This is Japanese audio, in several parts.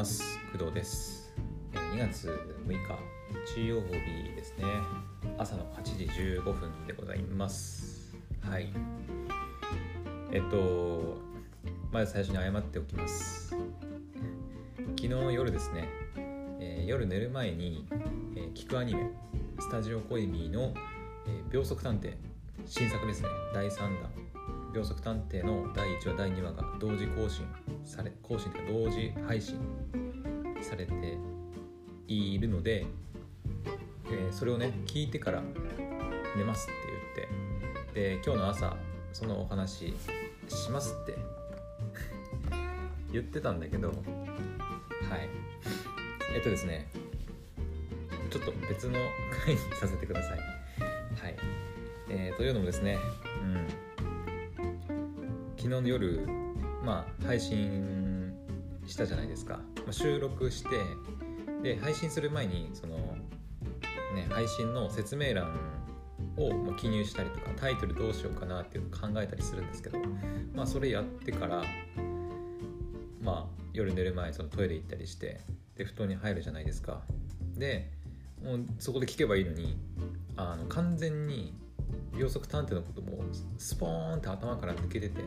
ます。工藤です。2月6日日曜日ですね。朝の8時15分でございます。はい。えっとまず最初に謝っておきます。昨日夜ですね、えー、夜寝る前に、えー、聞くアニメスタジオコイミーの、えー、秒速探偵新作ですね。第3弾。秒速探偵の第1話第2話が同時更新され更新というか同時配信されているので、えー、それをね聞いてから寝ますって言って。で今日の朝そのお話しますって言ってたんだけどはい。えっとですねちょっと別の回にさせてください。はい。えー、というのもですねうん。昨日の夜、まあ、配信したじゃないですか、まあ、収録してで配信する前にその、ね、配信の説明欄を記入したりとかタイトルどうしようかなっていうのを考えたりするんですけど、まあ、それやってから、まあ、夜寝る前そのトイレ行ったりしてで布団に入るじゃないですか。でもうそこで聞けばいいのにあの完全に秒速探偵のことスポーンって頭から抜けてて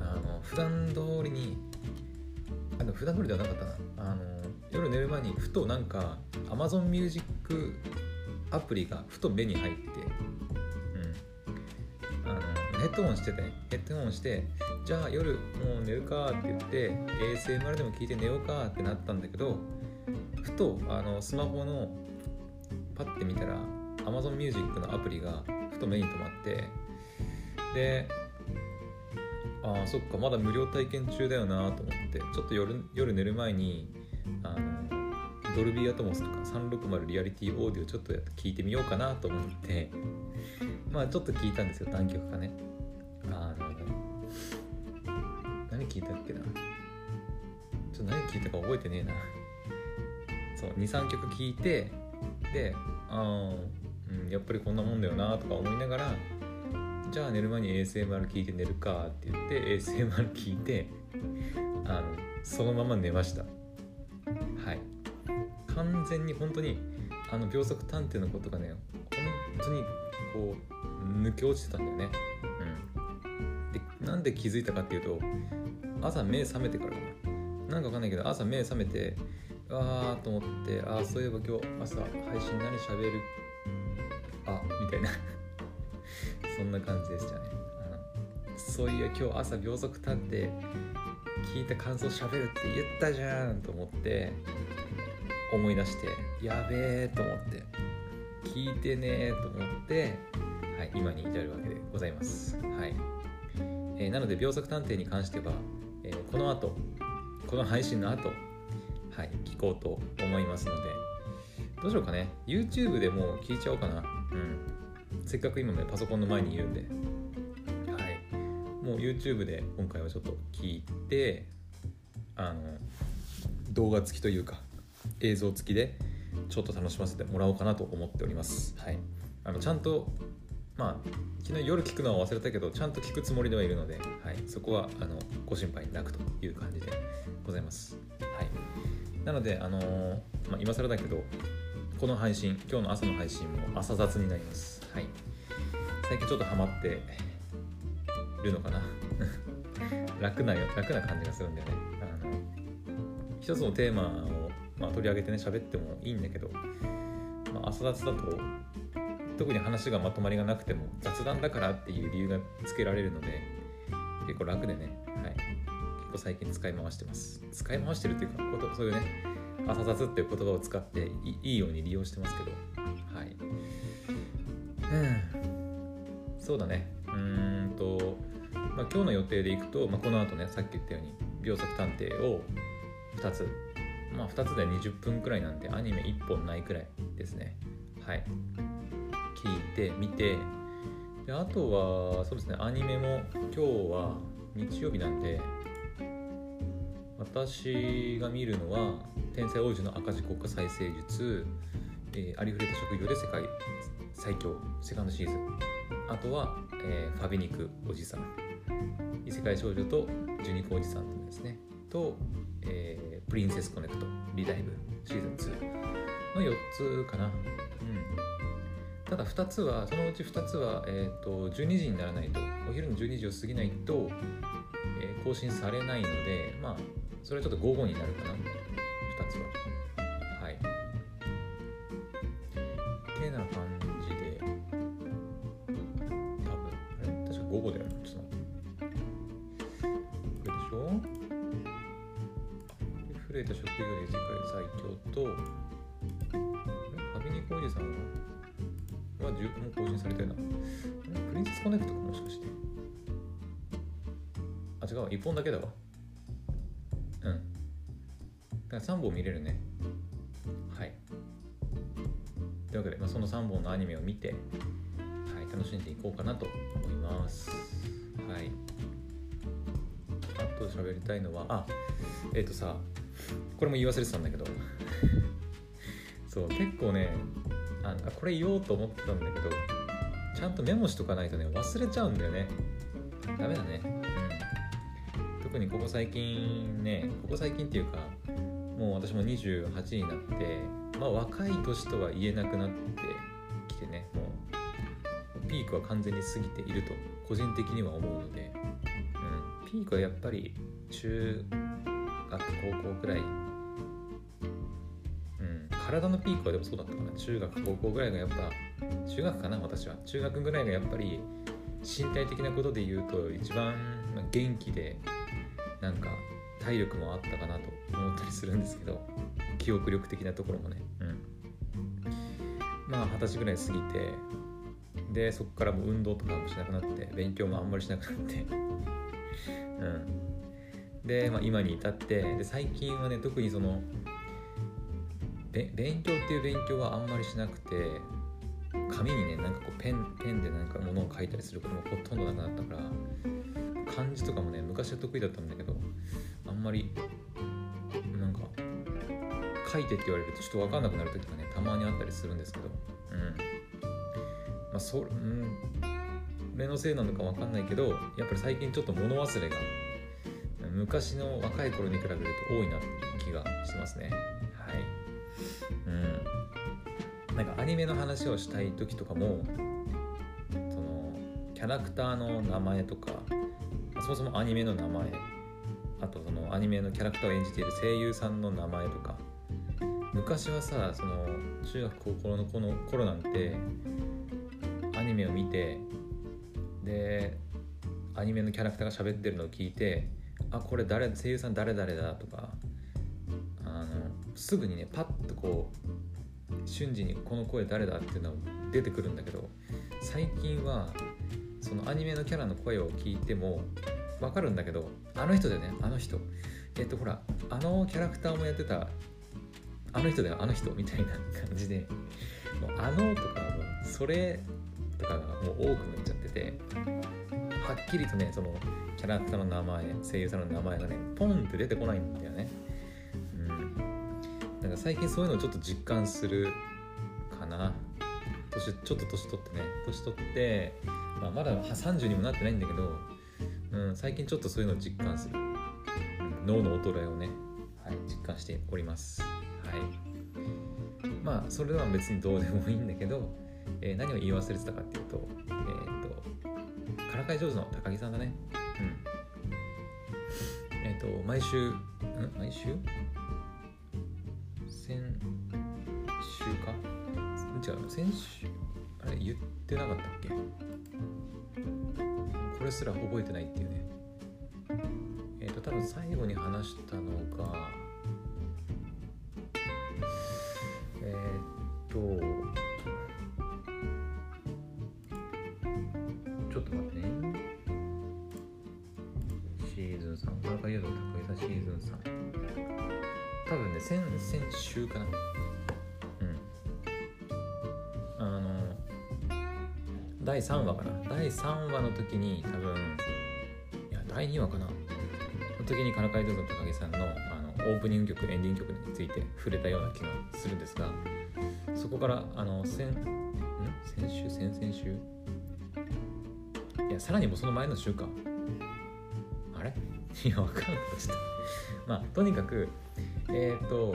あの普段通りにあの普段通りではなかったな。あの夜寝る前にふとなんか Amazon Music アプリがふと目に入って、うん、あのヘッドホンしててヘッドホンしてじゃあ夜もう寝るかって言って ASMR でも聞いて寝ようかってなったんだけどふとあのスマホのパッて見たら Amazon Music のアプリがふと目に留まってでああそっかまだ無料体験中だよなと思ってちょっと夜夜寝る前にあのドルビーアトモスとか360リアリティオーディオちょっと聞いてみようかなと思ってまあちょっと聞いたんですよ何曲かね。あの何聞いたっけな。ちょっと何聞いたか覚えてねえな。そう23曲聞いてでああうん、やっぱりこんなもんだよなとか思いながらじゃあ寝る前に ASMR 聞いて寝るかって言って ASMR 聞いてあのそのまま寝ました。はい。完全に本当にあの秒速探偵のことがね本当にこう抜け落ちてたんだよね。うん。でなんで気づいたかっていうと朝目覚めてからかな。なんかわかんないけど朝目覚めてああと思ってああそういえば今日朝配信何喋るたいな。そんな感じでしたね。あのそういう今日朝秒速立って聞いた感想しゃべるって言ったじゃんと思って思い出してやべえと思って聞いてねと思って、はい、今に至るわけでございます、はい。えー、なので秒速探偵に関しては、えー、この後この配信の後はい、聞こうと思いますのでどうしようかね。YouTube でも聞いちゃおうかな。せっかく今ねパソコンの前にいるんで。はい。もう YouTube で今回はちょっと聞いてあの動画付きというか映像付きでちょっと楽しませてもらおうかなと思っております。はい。あのちゃんとまあ昨日夜聞くのは忘れたけどちゃんと聞くつもりではいるので、はい、そこはあのご心配なくという感じでございます。はい。なのであのー、まあ、今更だけどこの配信今日の朝の配信も朝雑になります。はい。最近ちょっとハマってるのかな？楽な楽な感じがするんだよね。あの一つのテーマを、まあ、取り上げてね喋ってもいいんだけど、まあ、朝雑だと特に話がまとまりがなくても雑談だからっていう理由がつけられるので結構楽でね、はい、結構最近使い回してます。使い回してるっていうかそういうね朝雑っていう言葉を使っていいように利用してますけどそうだね。うんと、まあ、今日の予定でいくと、まあ、この後ねさっき言ったように秒速探偵を2つまあ2つで20分くらいなんでアニメ1本ないくらいですね。はい。聞いて見てであとはそうですねアニメも今日は日曜日なんで私が見るのは天才王子の赤字国家再生術、えー、ありふれた職業で世界最強セカンドシーズ。ンあとは、えー、ファビニクおじさん。異世界少女とジュニコおじさんですね。と、えー、プリンセスコネクトリダイブシーズン2の4つかな。うん。ただ2つはそのうち2つは、えーと、12時にならないとお昼の12時を過ぎないと、えー、更新されないのでまあそれはちょっと午後になるかな。2つは。はい。てな感れ確か午後だよねちょっとこれでしょ？震えた職業で世界最強とファビニコおじさんは？はもう更新されてるなプリンセスコネクトかもしかして。あ違う1本だけだわ。うん。だから3本見れるね。はい。というわけで、まあ、その3本のアニメを見て、楽しんでいこうかなと思います。はい。あと喋りたいのはあえっ、ー、とさこれも言い忘れてたんだけど。そう結構ねあこれ言おうと思ってたんだけどちゃんとメモしとかないとね忘れちゃうんだよね。ダメだね。うん。特にここ最近ねここ最近っていうかもう私も28になってまあ若い年とは言えなくなってークは完全に過ぎていると個人的には思うので、うん、ピークはやっぱり中学高校くらい。体のピークはでもそうだったかな。中学高校ぐらいがやっぱ中学かな私は。中学ぐらいがやっぱり身体的なことで言うと一番元気でなんか体力もあったかなと思ったりするんですけど記憶力的なところもね。うん。まあ二十歳ぐらい過ぎてでそこからもう運動とかもしなくなって勉強もあんまりしなくなって。うん。で、まあ、今に至ってで最近はね特にその勉強っていう勉強はあんまりしなくて紙にねなんかこうペンペンでなんか物を書いたりすることもほとんどなくなったから漢字とかもね昔は得意だったんだけどあんまりなんか書いてって言われるとちょっと分かんなくなる時がねたまにあったりするんですけど。うん。あそうん。目のせいなのか分かんないけどやっぱり最近ちょっと物忘れが昔の若い頃に比べると多いなっていう気がしてますね。はい。うん。なんかアニメの話をしたい時とかもそのキャラクターの名前とかそもそもアニメの名前あとそのアニメのキャラクターを演じている声優さんの名前とか昔はさその中学高校の頃なんてメを見てでアニメのキャラクターが喋ってるのを聞いてあこれ誰声優さん誰々だとかあのすぐにねパッとこう瞬時にこの声誰だっていうのは出てくるんだけど最近はそのアニメのキャラの声を聞いても分かるんだけどあの人だよねあの人。えっとほらあのキャラクターもやってたあの人だよあの人みたいな感じでもうあのとかもうそれとかがもう多くなっちゃっててはっきりとねそのキャラクターの名前声優さんの名前がねポンって出てこないんだよね。うん。なんか最近そういうのをちょっと実感するかな。年ちょっと年取ってね。年取って、まあ、まだ30にもなってないんだけど、うん、最近ちょっとそういうのを実感する、脳の衰えをね、はい、実感しております。はい。まあそれは別にどうでもいいんだけど、えー、何を言い忘れてたかっていうとえっ、ー、とからかい上手の高木さんだね。うん。えっ、ー、と毎週ん？毎週？先週か？違う先週あれ言ってなかったっけ？これすら覚えてないっていうね。えっ、と多分最後に話したのが週かなうん。あの第3話かな。第3話の時に多分いや第2話かな。の時にからかいどうぞ高木さんのあのオープニング曲エンディング曲について触れたような気がするんですがそこからあの先ん？先週？先々週？いやさらにもその前の週か。あれ？いやわかんない。ちょっと。まあとにかくえっ、ー、と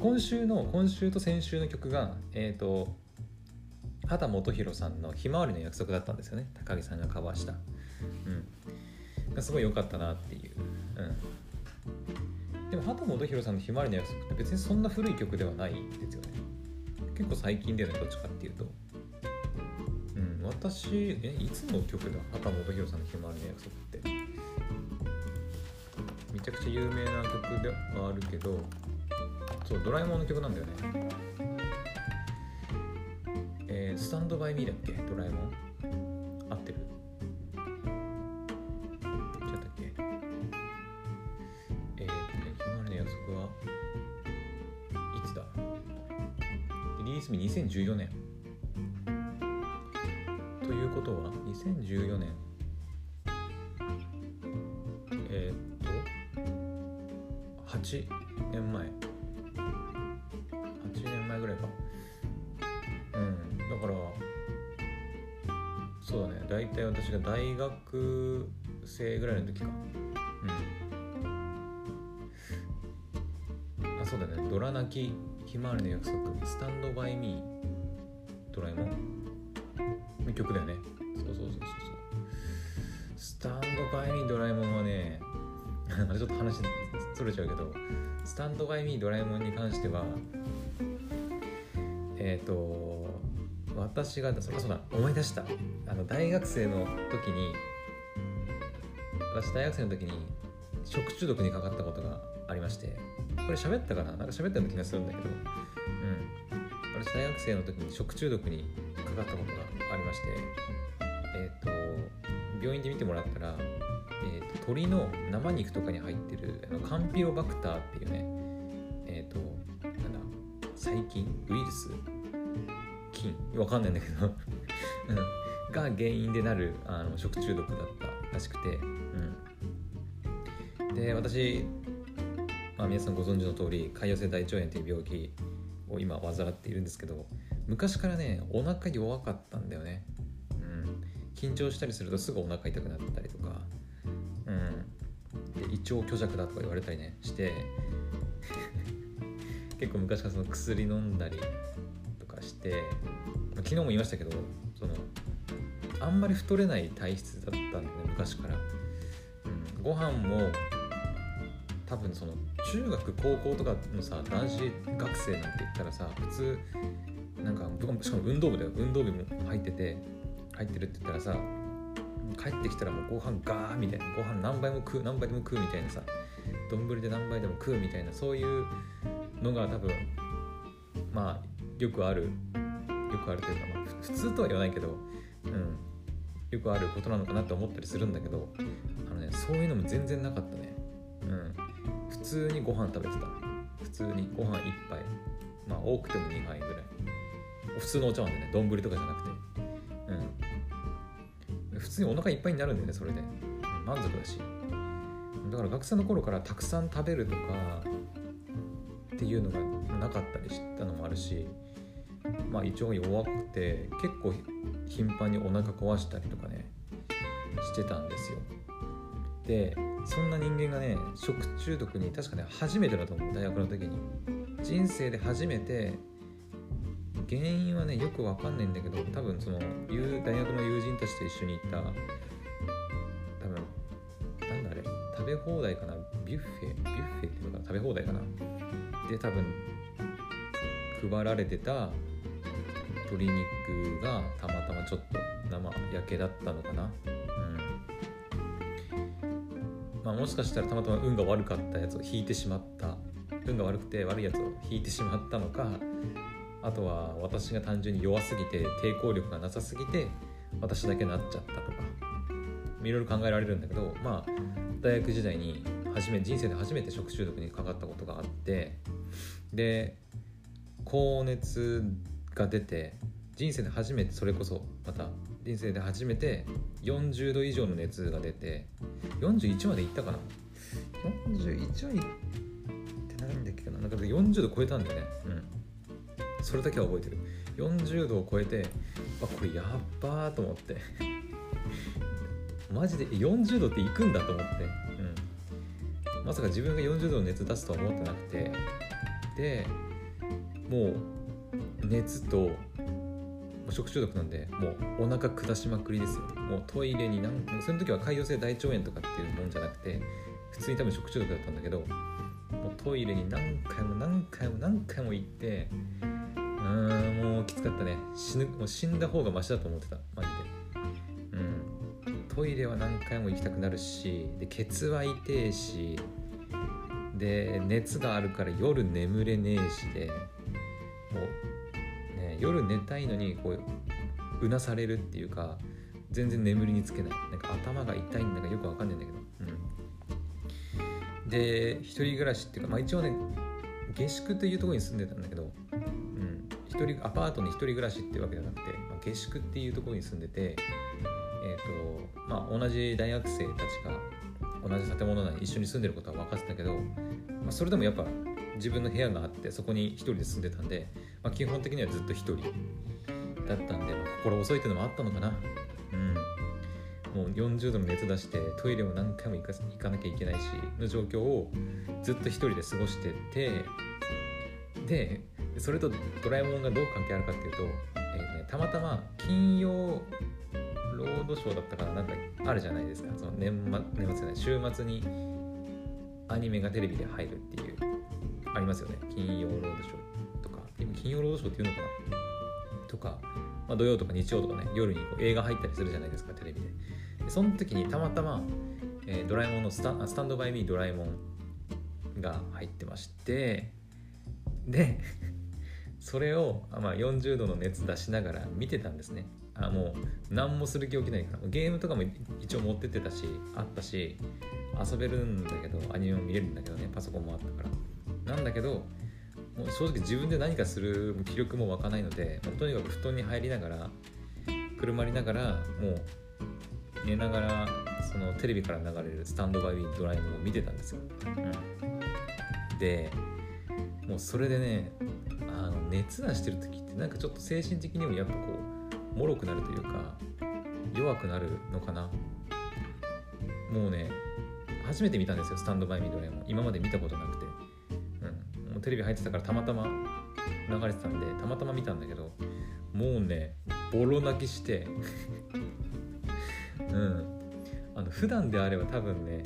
今週の今週と先週の曲がえっ、ー、と畑基博さんの「ひまわりの約束」だったんですよね。高木さんがカバーした。うん。すごい良かったなっていう。うん。でも畑基博さんの「ひまわりの約束」って別にそんな古い曲ではないですよね。結構最近だよねどっちかっていうと。うん。私えいつの曲だ畑基博さんの「ひまわりの約束」って。めちゃくちゃ有名な曲ではあるけどそうドラえもんの曲なんだよね。えー、スタンドバイミーだっけ？ドラえもん。合ってる？ちゃったっけ？えー、とねひまわりの約束はいつだ？リリース日2014年ということは2014年えー、と8年前。体私が大学生ぐらいの時か。うん。あそうだね「ドラ泣きひまわりの約束」「スタンドバイミー」ドラえもん。の曲だよね。そうそうそうそうそう。スタンドバイミードラえもんはね ちょっと話それちゃうけどスタンドバイミードラえもんに関してはえっ、ー、と私がそそうだ思い出した。あの大学生の時に私大学生の時に食中毒にかかったことがありましてこれ喋ったかな？なんか喋ったような気がするんだけど。うん。私大学生の時に食中毒にかかったことがありましてえっ、ー、と病院で見てもらったら、えーと、鶏の生肉とかに入ってるあのカンピロバクターっていうねえっ、ー、となんだ細菌？ウイルス？菌わかんないんだけど。が原因でなるあの食中毒だったらしくて、うん、で私、まあ、皆さんご存知の通り潰瘍性大腸炎という病気を今患っているんですけど昔からねお腹弱かったんだよね、うん、緊張したりするとすぐお腹痛くなったりとか、うん、で胃腸虚弱だとか言われたりねして。結構昔からその薬飲んだりして昨日も言いましたけどそのあんまり太れない体質だったんだよね昔から、うん、ご飯も多分その中学高校とかのさ男子学生なんて言ったらさ普通なんかしかも運動部だよ。運動部も入ってて入ってるって言ったらさ帰ってきたらもうご飯ガーみたいなご飯何杯も食う何杯でも食うみたいなさ丼で何杯でも食うみたいなそういうのが多分まあよくあるよくあるというか、まあ、普通とは言わないけど、うん、よくあることなのかなって思ったりするんだけどあのねそういうのも全然なかったね、うん、普通にご飯食べてた。普通にご飯1杯。まあ多くても2杯ぐらい。普通のお茶碗でね丼とかじゃなくて。うん。普通にお腹いっぱいになるんだよねそれで。満足だし。だから学生の頃からたくさん食べるとかっていうのがなかったりしたのもあるしまあ、胃腸が弱くて結構頻繁にお腹壊したりとかねしてたんですよ。でそんな人間がね食中毒に確かね初めてだと思う大学の時に。人生で初めて原因はねよくわかんないんだけど多分その大学の友人たちと一緒に行った多分なんだあれ食べ放題かな？ビュッフェビュッフェっていうのか食べ放題かな？で多分配られてた鶏肉がたまたまちょっと生焼けだったのかな。うん。まあもしかしたらたまたま運が悪かったやつを引いてしまった運が悪くて悪いやつを引いてしまったのかあとは私が単純に弱すぎて抵抗力がなさすぎて私だけなっちゃったとか。いろいろ考えられるんだけどまあ大学時代に初め人生で初めて食中毒にかかったことがあってで高熱が出て人生で初めてそれこそまた人生で初めて40度以上の熱が出て41までいったかな？41はいってないんだっけな？なんか40度超えたんだよね。うん。それだけは覚えてる。40度を超えてあこれやっばーと思って。マジで40度っていくんだと思って、うん、まさか自分が40度の熱出すとは思ってなくて。でもう熱と食中毒なんでもうお腹下しまくりですよ。もうトイレに何その時は潰瘍性大腸炎とかっていうもんじゃなくて普通に多分食中毒だったんだけどもうトイレに何回も何回も何回も行ってうーんもうきつかったね。死ぬもう死んだ方がマシだと思ってた。マジで。うん。トイレは何回も行きたくなるしでケツは痛えしで熱があるから夜眠れねえしで夜寝たいのにこううなされるっていうか全然眠りにつけない。なんか頭が痛いんだかよくわかんないんだけど。で一人暮らしっていうか、まあ、一応ね下宿というところに住んでたんだけど、うん、一人アパートに一人暮らしっていうわけじゃなくて、まあ、下宿っていうところに住んでて、えーとまあ、同じ大学生たちが同じ建物内に一緒に住んでることは分かってたけど、まあ、それでもやっぱ自分の部屋があってそこに一人で住んでたんで、まあ、基本的にはずっと一人だったんで、まあ、心遅いっていうのもあったのかな。うん。もう40度の熱出してトイレも何回も行か行かなきゃいけないしの状況をずっと一人で過ごしててでそれとドラえもんがどう関係あるかっていうと、えーね、たまたま金曜ロードショーだったからなんかあるじゃないですか。その年末年末じゃない週末にアニメがテレビで入るっていうありますよね。金曜ロードショー金曜ロードショーっていうのかな？とか、まあ、土曜とか日曜とかね夜にこう映画入ったりするじゃないですかテレビで。でその時にたまたま、えー、ドラえもんのスタスタンドバイミードラえもんが入ってましてで それを、まあ、40度の熱出しながら見てたんですね。あもう何もする気起きないから。ゲームとかも一応持ってってたしあったし遊べるんだけどアニメも見れるんだけどねパソコンもあったから。なんだけどもう正直自分で何かする気力も湧かないのでもうとにかく布団に入りながら車りながらもう寝ながらそのテレビから流れるスタンドバイドライブを見てたんですよ、うん、でもうそれでねあの熱出してる時ってなんかちょっと精神的にもやっぱこう脆くなるというか弱くなるのかな。もうね初めて見たんですよスタンドバイミードラえも。ん今まで見たことなくて、うん、もうテレビ入ってたからたまたま流れてたんでたまたま見たんだけどもうねボロ泣きして。うん。あの普段であれば多分ね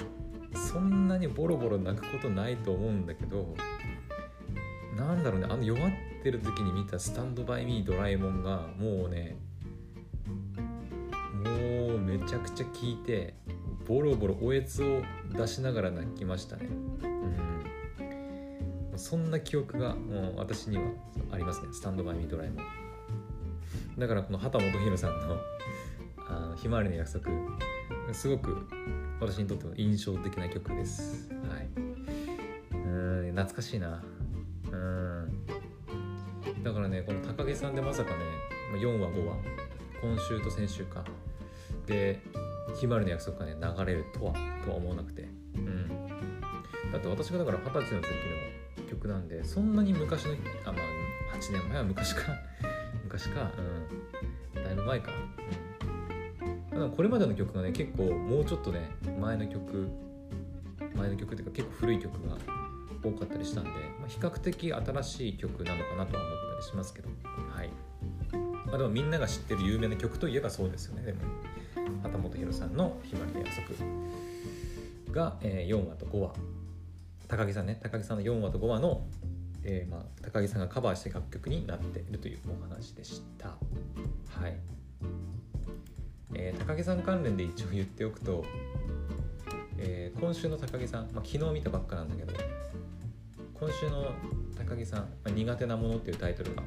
そんなにボロボロ泣くことないと思うんだけどなんだろうねあの弱ってる時に見た「スタンドバイミードラえもん」がもうねもうめちゃくちゃ効いてボロボロおえつを出しながら泣きましたね。そんな記憶がもう私にはありますね「スタンドバイミードラえも」だからこの畑本博さんのあひまわりの約束すごく私にとっては印象的な曲です。はい。うん懐かしいな。うん。だからねこの高木さんでまさかね4話5話今週と先週か。でひまわりの約束がね流れるとはとは思わなくて。うん。だって私がだから二十歳の時の曲なんでそんなに昔のあまあ8年前は昔か。昔か。うん。だいぶ前か、うん。これまでの曲がね結構もうちょっとね前の曲前の曲っていうか結構古い曲が多かったりしたんで、まあ、比較的新しい曲なのかなとは思ったりしますけど。はい、まあ、でもみんなが知ってる有名な曲といえばそうですよね。でも畑本博さんの「ひまわりの約束が」えー、4話と5話。高木さんね高木さんの4話と5話の、えーまあ、高木さんがカバーした楽曲になっているというお話でした。はい。えー、高木さん関連で一応言っておくと、えー、今週の高木さん、まあ、昨日見たばっかなんだけど今週の高木さん、まあ、苦手なものっていうタイトルが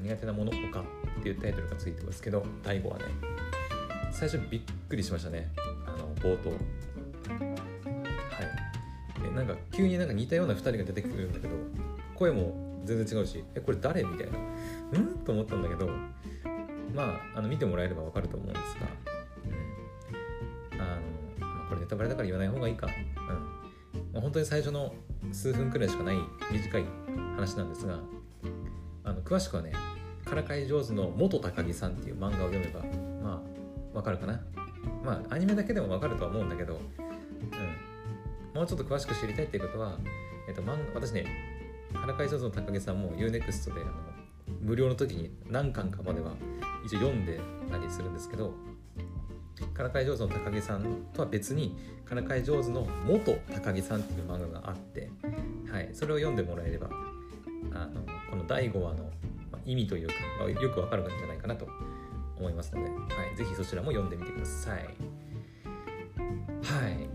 苦手なもの他っていうタイトルがついてますけど第5話ね。最初びっくりしましたね。あの冒頭。はい。でなんか急になんか似たような2人が出てくるんだけど声も全然違うしえこれ誰みたいな。うん？と思ったんだけどまああの見てもらえればわかると思うんですが、うん。あのま、これネタバレだから言わない方がいいか、うん。まあ、本当に最初の数分くらいしかない短い話なんですがあの詳しくはねからかい上手の元高木さんっていう漫画を読めばまあわかるかな。まあアニメだけでもわかるとは思うんだけど、もうちょっと詳しく知りたいっていうことは、えっと、漫画私ねからかい上手の高木さんも UNEXT であの無料の時に何巻かまでは一応読んでたりするんですけどからかい上手の高木さんとは別にからかい上手の元高木さんっていう漫画があって、はい、それを読んでもらえればあのこの第5話の意味というか、まあ、よくわかるんじゃないかなと思いますので、はい、ぜひそちらも読んでみてください。はい。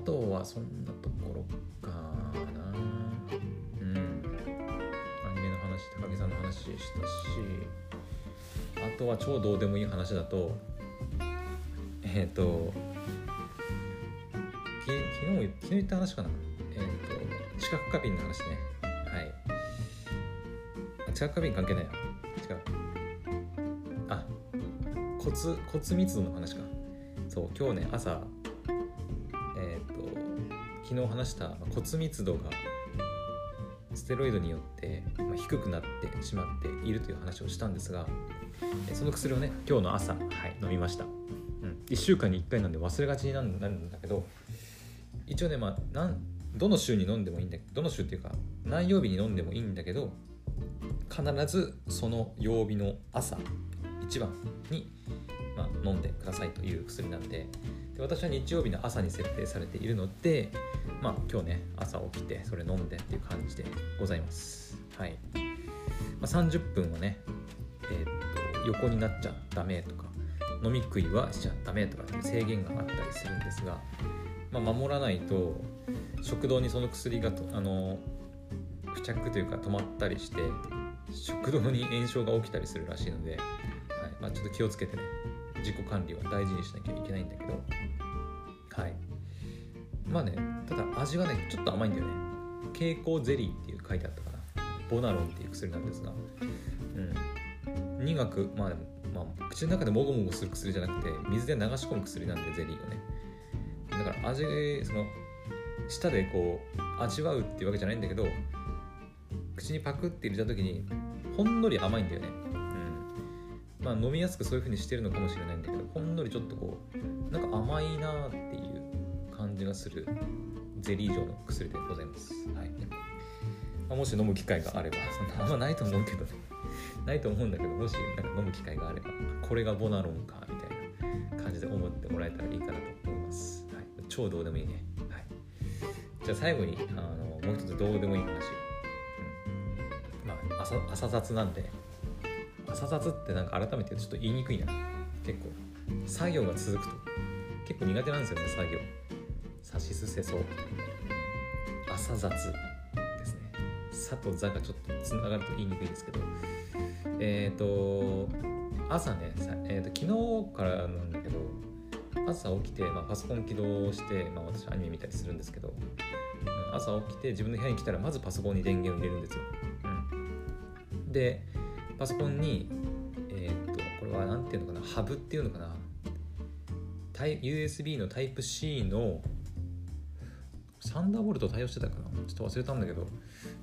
と、あとはそんなところかな。うん。アニメの話、高木さんの話したし、あとは超どうでもいい話だと、えっ、ー、と、き昨日、昨日言った話かな。えっ、ー、と、視覚過敏の話ね。はい。知覚過敏関係ないな。違う。あ、骨、骨密度の話か。そう、今日ね、朝、昨日話した骨密度がステロイドによって低くなってしまっているという話をしたんですがその薬をね今日の朝、はい、飲みました、うん、1週間に1回なんで忘れがちになるんだけど一応ね、まあ、なんどの週に飲んでもいいんだけどの週っていうか何曜日に飲んでもいいんだけど必ずその曜日の朝一番に、まあ、飲んでくださいという薬なんでで私は日曜日の朝に設定されているので、まあ、今日ね朝起きてそれ飲んでっていう感じでございます。はい、まあ、30分はねえー、っと横になっちゃダメとか飲み食いはしちゃダメとか制限があったりするんですが、まあ、守らないと食道にその薬がとあの付着というか止まったりして食道に炎症が起きたりするらしいので、はい。まあ、ちょっと気をつけてね自己管理は大事にしなきゃいけないんだけど。はい。まあねただ味はねちょっと甘いんだよね。蛍光ゼリーっていう書いてあったかな。ボナロンっていう薬なんですが。うん。苦くまあ、まあ、口の中でもごもごする薬じゃなくて水で流し込む薬なんでゼリーをね。だから味その舌でこう味わうっていうわけじゃないんだけど口にパクって入れた時にほんのり甘いんだよね、うん、まあ飲みやすくそういう風にしてるのかもしれないんだけどほんのりちょっとこうなんか甘いなっていう感じがする。ゼリー状の薬でございます、はい、もし飲む機会があればそんなあんまないと思うけどね。ないと思うんだけどもしなんか飲む機会があればこれがボナロンかみたいな感じで思ってもらえたらいいかなと思います、はい、超どうでもいいね、はい、じゃあ最後にあのもう一つどうでもいい話。朝朝雑なんで。朝雑ってなんか改めてちょっと言いにくいな。結構。作業が続くと。結構苦手なんですよね作業。さしすせそ朝雑ですね「さ」と「座」がちょっとつながると言いにくいですけど。えっ、ー、と朝ねえーと、昨日からなんだけど朝起きて、まあ、パソコン起動して、まあ、私アニメ見たりするんですけど朝起きて自分の部屋に来たらまずパソコンに電源を入れるんですよ。でパソコンにえー、っとこれは何ていうのかなハブっていうのかな。USB のタイプ C のサンダーボルト対応してたかなちょっと忘れたんだけど、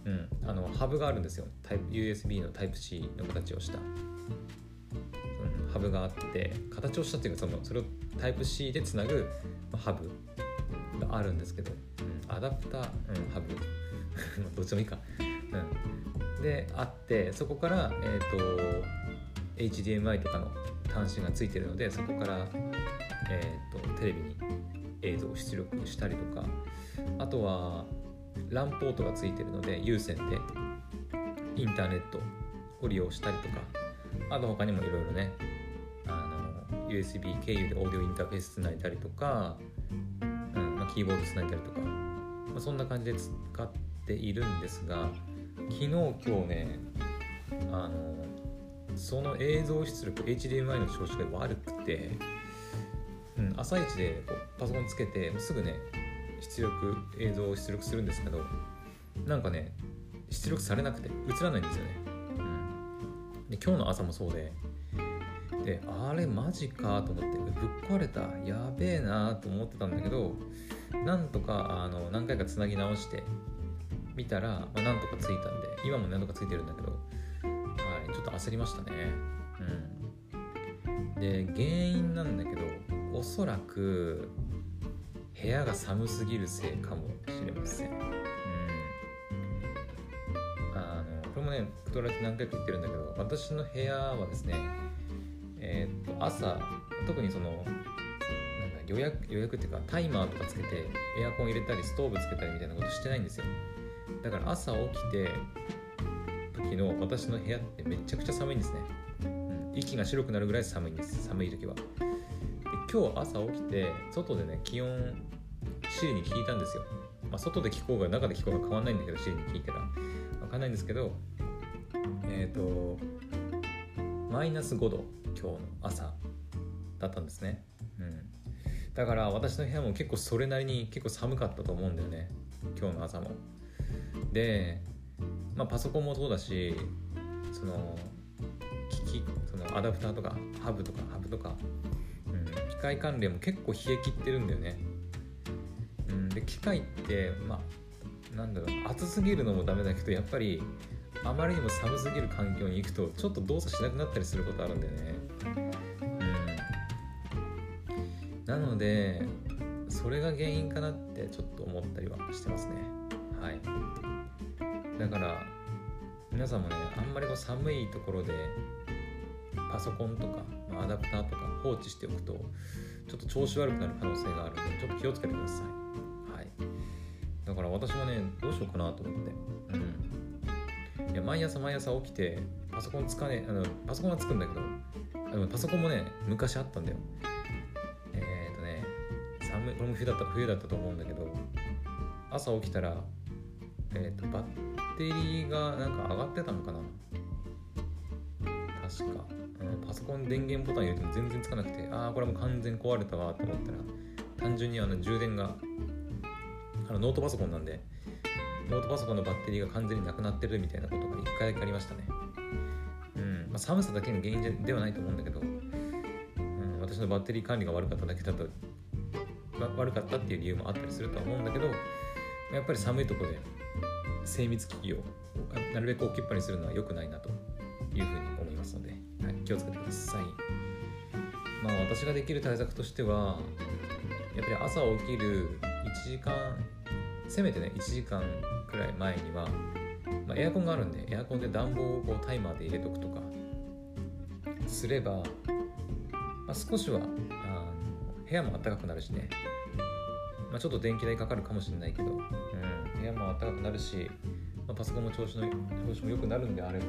うん、あのハブがあるんですよ。タイ USB のタイプ C の形をした、うん、ハブがあって形をしたっていうかそのそれをタイプ C でつなぐハブがあるんですけど、うん、アダプター、うん、ハブ。どっちもいいか、うん、であってそこから、えーと、HDMI とかの端子がついてるのでそこから、えーと、テレビに映像を出力したりとかあとは LAN ポートがついてるので有線でインターネットを利用したりとかあと他にもいろいろねあの USB 経由でオーディオインターフェースつないだりとか、うんまあ、キーボードつないだりとか、まあ、そんな感じで使っているんですが昨日今日ねあのその映像出力 HDMI の調子が悪くて、うん、朝一でこうパソコンつけてすぐね出力映像を出力するんですけどなんかね出力されなくて映らないんですよね、うん、で今日の朝もそうでであれマジかと思ってぶっ壊れた。やべえなと思ってたんだけどなんとかあの何回かつなぎ直して見たら、まあ、なんとかついたんで今もなんとかついてるんだけど、はい、ちょっと焦りましたね。うん。で原因なんだけどおそらく部屋が寒すぎるせいかもしれません。うん。あのこれもねクトラって何回か言ってるんだけど私の部屋はですねえー、っと朝特にそのなんだ予約予約っていうかタイマーとかつけてエアコン入れたりストーブつけたりみたいなことしてないんですよ。だから朝起きて時の私の部屋ってめちゃくちゃ寒いんですね、うん、息が白くなるぐらい寒いんです。寒い時は。今日朝起きて外でね気温シリに聞いたんですよ、まあ、外で聞こうが中で聞こうが変わんないんだけどシリに聞いてたら。分かんないんですけどえっ、ー、とマイナス5度今日の朝だったんですね。うん。だから私の部屋も結構それなりに結構寒かったと思うんだよね。今日の朝も。でまあ、パソコンもそうだしその機器そのアダプターとかハブとかハブとか、機械関連も結構冷え切ってるんだよね、うん、で機械ってまあなんだろう暑すぎるのもダメだけどやっぱりあまりにも寒すぎる環境に行くとちょっと動作しなくなったりすることあるんだよね。うん。なのでそれが原因かなってちょっと思ったりはしてますね。はい。だから皆さんもねあんまりこう寒いところでパソコンとか、まあ、アダプターとか放置しておくとちょっと調子悪くなる可能性があるのでちょっと気をつけてください。はい。だから私もねどうしようかなと思って。うん。いや毎朝毎朝起きてパソコンつかねあのパソコンはつくんだけどあのパソコンもね昔あったんだよ。えっ、ー、とね寒いこれも冬だった冬だったと思うんだけど朝起きたらえっ、ー、とバッテリーがなんか上がってたのかな。確か、パソコン電源ボタン入れても全然つかなくてああこれもう完全壊れたわと思ったら単純にあの充電があのノートパソコンなんでノートパソコンのバッテリーが完全になくなってるみたいなことが1回だけありましたね。うんまあ、寒さだけの原因ではないと思うんだけど、うん、私のバッテリー管理が悪かっただけだと悪かったっていう理由もあったりするとは思うんだけどやっぱり寒いとこで精密機器をなるべく置きっぱにするのは良くないなというふうに思いますので、気をつけてください。まあ私ができる対策としてはやっぱり朝起きる1時間せめてね1時間くらい前には、まあ、エアコンがあるんでエアコンで暖房をこうタイマーで入れとくとかすれば、まあ、少しはあ部屋も暖かくなるしね、まあ、ちょっと電気代かかるかもしれないけど、うん、部屋も暖かくなるし、まあ、パソコンの調子の調子も良くなるんであれば、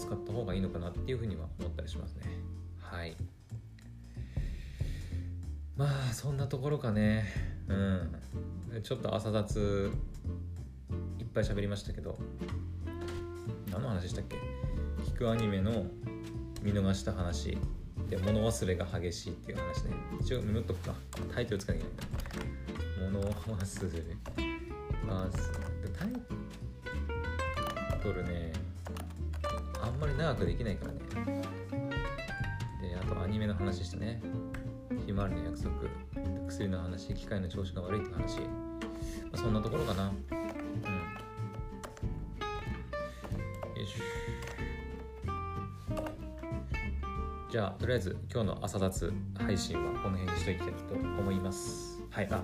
使った方がいいのかなっていうふうには思ったりしますね。はい。まあそんなところかね。うん。ちょっと朝雑いっぱい喋りましたけど。何の話したっけ？聞くアニメの見逃した話で物忘れが激しいっていう話ね。一応メっとくか。タイトルつかなきゃいけない物忘れ。まあタイトルね。んまり長くできないからね。であとアニメの話したね。ひまわりの約束。薬の話機械の調子が悪いって話、まあ、そんなところかな。うん。よしじゃあとりあえず今日の朝雑配信はこの辺にしといきたいと思います。はい。あも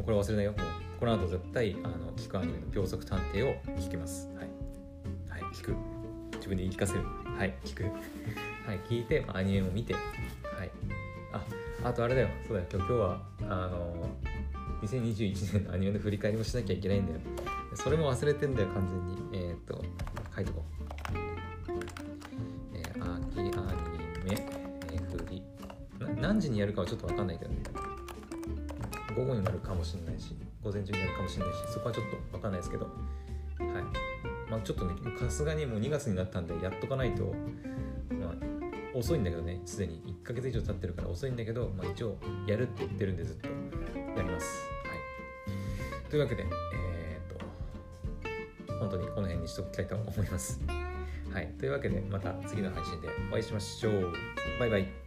うこれ忘れないよ。もうこの後絶対あの聞くアニメの秒速探偵を聞きます。はい、はい、聞く。分に言い聞かせる。はい聞く。はい聞いてまあアニメも見て。はい。ああとあれだよ。そうだよ。今日はあの2021年のアニメの振り返りもしなきゃいけないんだよ。それも忘れてんだよ完全に。えー、っと書いとこう。えー、秋アニメ、えー、振り。何時にやるかはちょっと分かんないけどね。午後になるかもしれないし午前中にやるかもしれないしそこはちょっと分かんないですけど。あちょっとねさすがにもう2月になったんでやっとかないとまあ遅いんだけどねすでに。1ヶ月以上経ってるから遅いんだけど、まあ、一応やるって言ってるんでずっとやります。はい。というわけでえー、っと本当にこの辺にしときたいと思います。はい。というわけでまた次の配信でお会いしましょう。バイバイ。